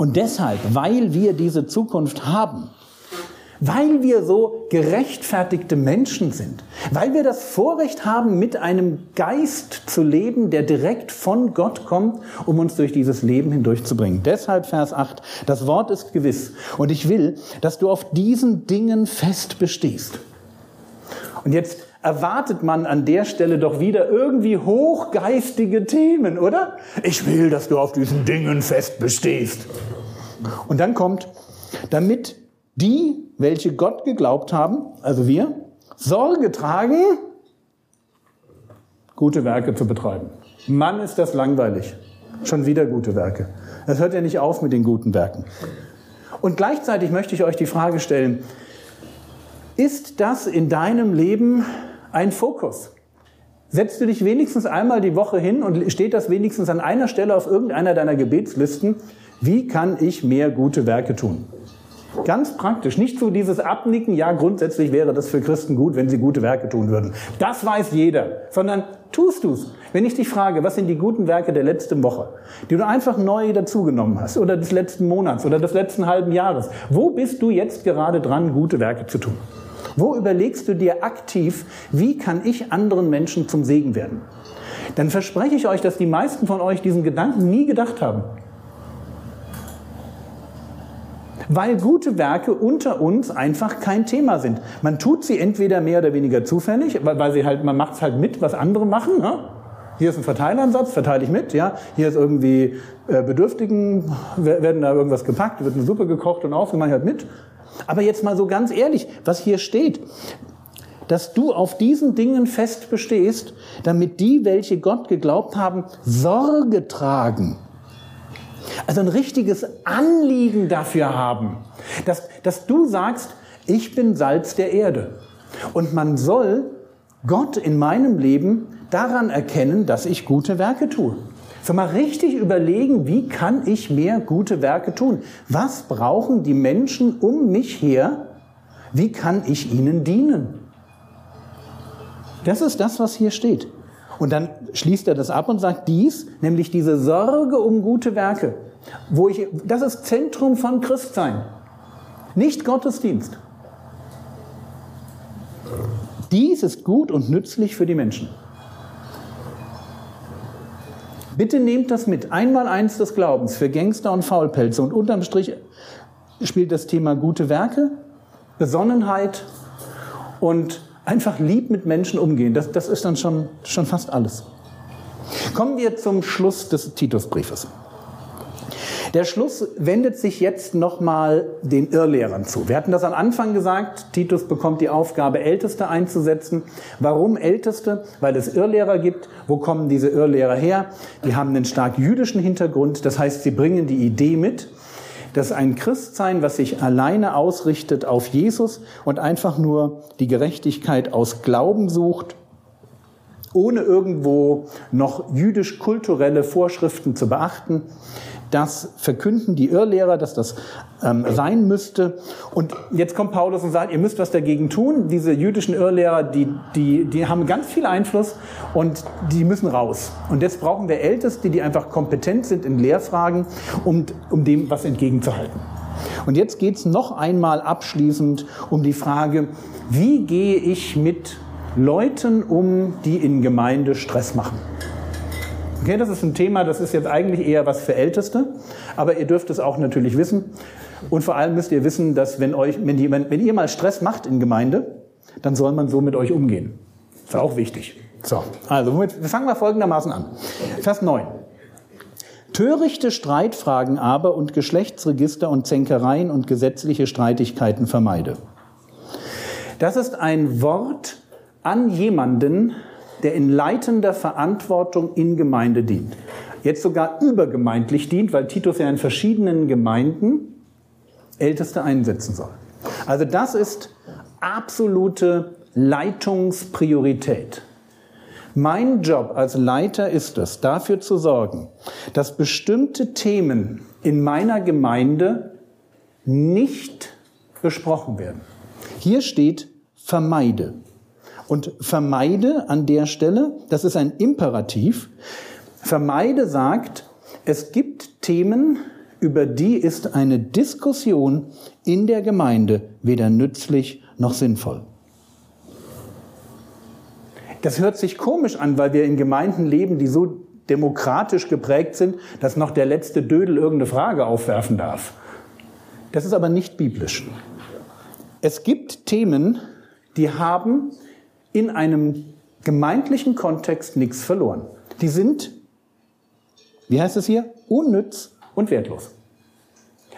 Und deshalb, weil wir diese Zukunft haben, weil wir so gerechtfertigte Menschen sind, weil wir das Vorrecht haben, mit einem Geist zu leben, der direkt von Gott kommt, um uns durch dieses Leben hindurchzubringen. Deshalb Vers 8, das Wort ist gewiss und ich will, dass du auf diesen Dingen fest bestehst. Und jetzt erwartet man an der Stelle doch wieder irgendwie hochgeistige Themen, oder? Ich will, dass du auf diesen Dingen fest bestehst. Und dann kommt, damit die, welche Gott geglaubt haben, also wir, Sorge tragen, gute Werke zu betreiben. Mann, ist das langweilig. Schon wieder gute Werke. Das hört ja nicht auf mit den guten Werken. Und gleichzeitig möchte ich euch die Frage stellen, ist das in deinem Leben ein Fokus. Setzt du dich wenigstens einmal die Woche hin und steht das wenigstens an einer Stelle auf irgendeiner deiner Gebetslisten, wie kann ich mehr gute Werke tun? Ganz praktisch, nicht so dieses Abnicken, ja, grundsätzlich wäre das für Christen gut, wenn sie gute Werke tun würden. Das weiß jeder, sondern tust du's. Wenn ich dich frage, was sind die guten Werke der letzten Woche, die du einfach neu dazugenommen hast, oder des letzten Monats, oder des letzten halben Jahres, wo bist du jetzt gerade dran, gute Werke zu tun? Wo überlegst du dir aktiv, wie kann ich anderen Menschen zum Segen werden? Dann verspreche ich euch, dass die meisten von euch diesen Gedanken nie gedacht haben. Weil gute Werke unter uns einfach kein Thema sind. Man tut sie entweder mehr oder weniger zufällig, weil sie halt, man macht es halt mit, was andere machen. Ne? Hier ist ein Verteilansatz, verteile ich mit. Ja, hier ist irgendwie äh, Bedürftigen werden da irgendwas gepackt, wird eine Suppe gekocht und aufgemacht, halt mit. Aber jetzt mal so ganz ehrlich, was hier steht, dass du auf diesen Dingen fest bestehst, damit die, welche Gott geglaubt haben, Sorge tragen. Also ein richtiges Anliegen dafür haben, dass, dass du sagst, ich bin Salz der Erde. Und man soll Gott in meinem Leben daran erkennen, dass ich gute Werke tue. So mal richtig überlegen, wie kann ich mehr gute Werke tun? Was brauchen die Menschen um mich her? Wie kann ich ihnen dienen? Das ist das, was hier steht. Und dann schließt er das ab und sagt dies, nämlich diese Sorge um gute Werke, wo ich, das ist Zentrum von Christsein, nicht Gottesdienst. Dies ist gut und nützlich für die Menschen. Bitte nehmt das mit. Einmal eins des Glaubens für Gangster und Faulpelze. Und unterm Strich spielt das Thema gute Werke, Besonnenheit und einfach lieb mit Menschen umgehen. Das, das ist dann schon, schon fast alles. Kommen wir zum Schluss des Titusbriefes. Der Schluss wendet sich jetzt nochmal den Irrlehrern zu. Wir hatten das am Anfang gesagt, Titus bekommt die Aufgabe, Älteste einzusetzen. Warum Älteste? Weil es Irrlehrer gibt. Wo kommen diese Irrlehrer her? Die haben einen stark jüdischen Hintergrund. Das heißt, sie bringen die Idee mit, dass ein Christsein, was sich alleine ausrichtet auf Jesus und einfach nur die Gerechtigkeit aus Glauben sucht, ohne irgendwo noch jüdisch-kulturelle Vorschriften zu beachten, das verkünden die Irrlehrer, dass das ähm, sein müsste. Und jetzt kommt Paulus und sagt, ihr müsst was dagegen tun. Diese jüdischen Irrlehrer, die, die, die haben ganz viel Einfluss und die müssen raus. Und jetzt brauchen wir Älteste, die einfach kompetent sind in Lehrfragen, um, um dem was entgegenzuhalten. Und jetzt geht es noch einmal abschließend um die Frage, wie gehe ich mit Leuten um, die in Gemeinde Stress machen? Okay, das ist ein Thema, das ist jetzt eigentlich eher was für Älteste, aber ihr dürft es auch natürlich wissen. Und vor allem müsst ihr wissen, dass wenn, euch, wenn, jemand, wenn ihr mal Stress macht in Gemeinde, dann soll man so mit euch umgehen. Ist auch wichtig. So, also womit, wir fangen mal folgendermaßen an. Vers 9. Törichte Streitfragen aber und Geschlechtsregister und Zänkereien und gesetzliche Streitigkeiten vermeide. Das ist ein Wort an jemanden, der in leitender Verantwortung in Gemeinde dient. Jetzt sogar übergemeindlich dient, weil Titus ja in verschiedenen Gemeinden Älteste einsetzen soll. Also das ist absolute Leitungspriorität. Mein Job als Leiter ist es, dafür zu sorgen, dass bestimmte Themen in meiner Gemeinde nicht besprochen werden. Hier steht vermeide. Und vermeide an der Stelle, das ist ein Imperativ, vermeide sagt, es gibt Themen, über die ist eine Diskussion in der Gemeinde weder nützlich noch sinnvoll. Das hört sich komisch an, weil wir in Gemeinden leben, die so demokratisch geprägt sind, dass noch der letzte Dödel irgendeine Frage aufwerfen darf. Das ist aber nicht biblisch. Es gibt Themen, die haben in einem gemeindlichen Kontext nichts verloren. Die sind, wie heißt es hier, unnütz und wertlos.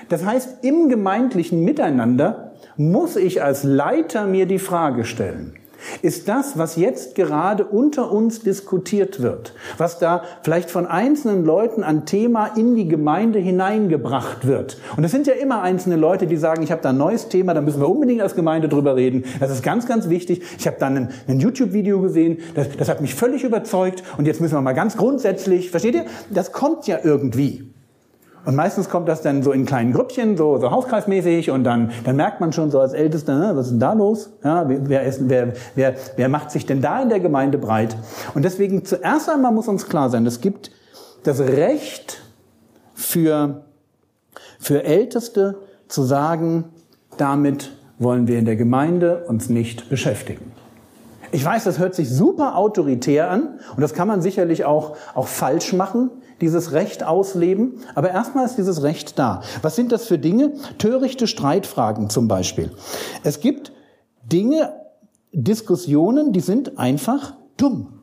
Das heißt, im gemeindlichen Miteinander muss ich als Leiter mir die Frage stellen, ist das, was jetzt gerade unter uns diskutiert wird, was da vielleicht von einzelnen Leuten an Thema in die Gemeinde hineingebracht wird. Und es sind ja immer einzelne Leute, die sagen, ich habe da ein neues Thema, da müssen wir unbedingt als Gemeinde drüber reden. Das ist ganz, ganz wichtig. Ich habe dann ein, ein YouTube-Video gesehen, das, das hat mich völlig überzeugt und jetzt müssen wir mal ganz grundsätzlich, versteht ihr? Das kommt ja irgendwie. Und meistens kommt das dann so in kleinen Grüppchen, so, so hauskreismäßig, und dann, dann merkt man schon so als Ältester, was ist denn da los? Ja, wer, ist, wer, wer, wer macht sich denn da in der Gemeinde breit? Und deswegen zuerst einmal muss uns klar sein, es gibt das Recht für, für Älteste zu sagen, damit wollen wir in der Gemeinde uns nicht beschäftigen. Ich weiß, das hört sich super autoritär an und das kann man sicherlich auch, auch falsch machen dieses Recht ausleben. Aber erstmal ist dieses Recht da. Was sind das für Dinge? Törichte Streitfragen zum Beispiel. Es gibt Dinge, Diskussionen, die sind einfach dumm.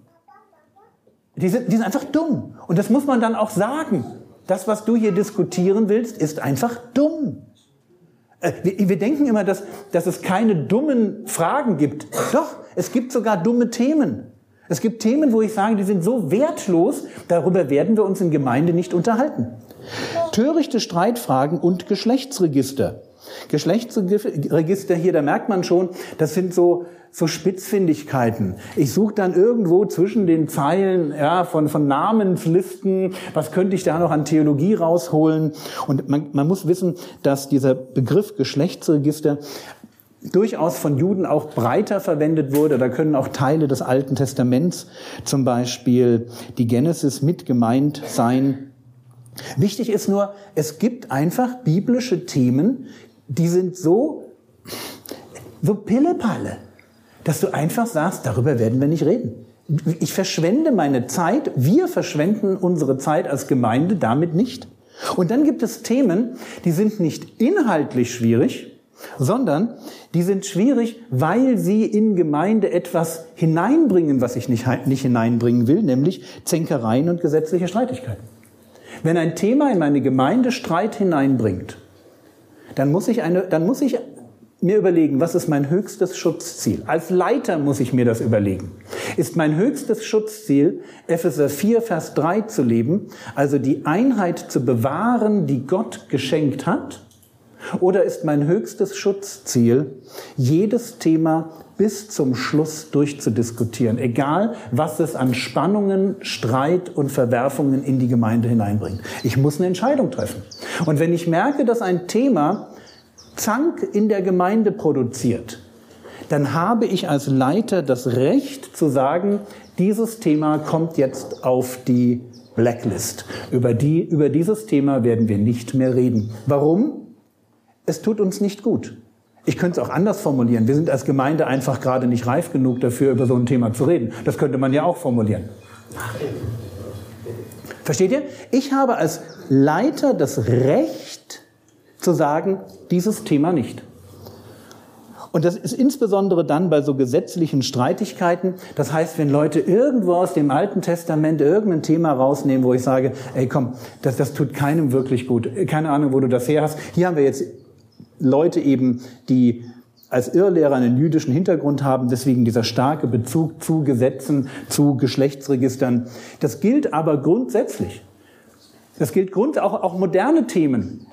Die sind, die sind einfach dumm. Und das muss man dann auch sagen. Das, was du hier diskutieren willst, ist einfach dumm. Äh, wir, denken immer, dass, dass es keine dummen Fragen gibt. Doch, es gibt sogar dumme Themen. Es gibt Themen, wo ich sage, die sind so wertlos, darüber werden wir uns in Gemeinde nicht unterhalten. Törichte Streitfragen und Geschlechtsregister. Geschlechtsregister hier, da merkt man schon, das sind so, so Spitzfindigkeiten. Ich suche dann irgendwo zwischen den Zeilen ja, von, von Namenslisten, was könnte ich da noch an Theologie rausholen. Und man, man muss wissen, dass dieser Begriff Geschlechtsregister durchaus von Juden auch breiter verwendet wurde. Da können auch Teile des Alten Testaments, zum Beispiel die Genesis, mit gemeint sein. Wichtig ist nur, es gibt einfach biblische Themen, die sind so, so Pillepalle, dass du einfach sagst, darüber werden wir nicht reden. Ich verschwende meine Zeit, wir verschwenden unsere Zeit als Gemeinde damit nicht. Und dann gibt es Themen, die sind nicht inhaltlich schwierig, sondern die sind schwierig, weil sie in Gemeinde etwas hineinbringen, was ich nicht, nicht hineinbringen will, nämlich Zänkereien und gesetzliche Streitigkeiten. Wenn ein Thema in meine Gemeinde Streit hineinbringt, dann muss ich, eine, dann muss ich mir überlegen, was ist mein höchstes Schutzziel? Als Leiter muss ich mir das überlegen. Ist mein höchstes Schutzziel, Epheser 4, Vers 3 zu leben, also die Einheit zu bewahren, die Gott geschenkt hat? Oder ist mein höchstes Schutzziel, jedes Thema bis zum Schluss durchzudiskutieren, egal was es an Spannungen, Streit und Verwerfungen in die Gemeinde hineinbringt. Ich muss eine Entscheidung treffen. Und wenn ich merke, dass ein Thema Zank in der Gemeinde produziert, dann habe ich als Leiter das Recht zu sagen, dieses Thema kommt jetzt auf die Blacklist. Über, die, über dieses Thema werden wir nicht mehr reden. Warum? Es tut uns nicht gut. Ich könnte es auch anders formulieren. Wir sind als Gemeinde einfach gerade nicht reif genug dafür, über so ein Thema zu reden. Das könnte man ja auch formulieren. Versteht ihr? Ich habe als Leiter das Recht zu sagen, dieses Thema nicht. Und das ist insbesondere dann bei so gesetzlichen Streitigkeiten. Das heißt, wenn Leute irgendwo aus dem Alten Testament irgendein Thema rausnehmen, wo ich sage, ey komm, das, das tut keinem wirklich gut. Keine Ahnung, wo du das her hast. Hier haben wir jetzt Leute eben, die als Irrlehrer einen jüdischen Hintergrund haben, deswegen dieser starke Bezug zu Gesetzen, zu Geschlechtsregistern. Das gilt aber grundsätzlich. Das gilt grund, auch, auch moderne Themen.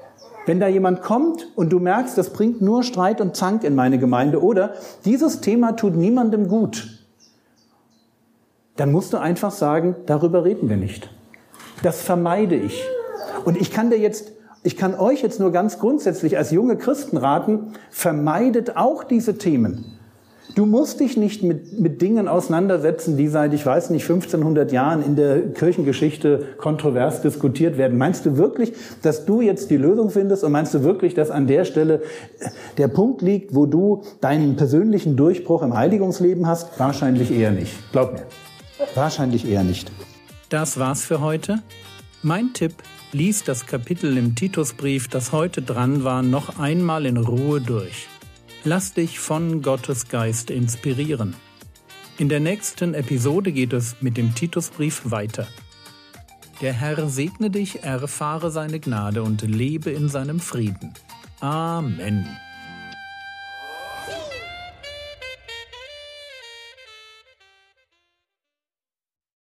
Wenn da jemand kommt und du merkst, das bringt nur Streit und Zank in meine Gemeinde oder dieses Thema tut niemandem gut, dann musst du einfach sagen, darüber reden wir nicht. Das vermeide ich. Und ich kann dir jetzt, ich kann euch jetzt nur ganz grundsätzlich als junge Christen raten, vermeidet auch diese Themen. Du musst dich nicht mit, mit Dingen auseinandersetzen, die seit, ich weiß nicht, 1500 Jahren in der Kirchengeschichte kontrovers diskutiert werden. Meinst du wirklich, dass du jetzt die Lösung findest und meinst du wirklich, dass an der Stelle der Punkt liegt, wo du deinen persönlichen Durchbruch im Heiligungsleben hast? Wahrscheinlich eher nicht. Glaub mir. Wahrscheinlich eher nicht. Das war's für heute. Mein Tipp, lies das Kapitel im Titusbrief, das heute dran war, noch einmal in Ruhe durch. Lass dich von Gottes Geist inspirieren. In der nächsten Episode geht es mit dem Titusbrief weiter. Der Herr segne dich, erfahre seine Gnade und lebe in seinem Frieden. Amen.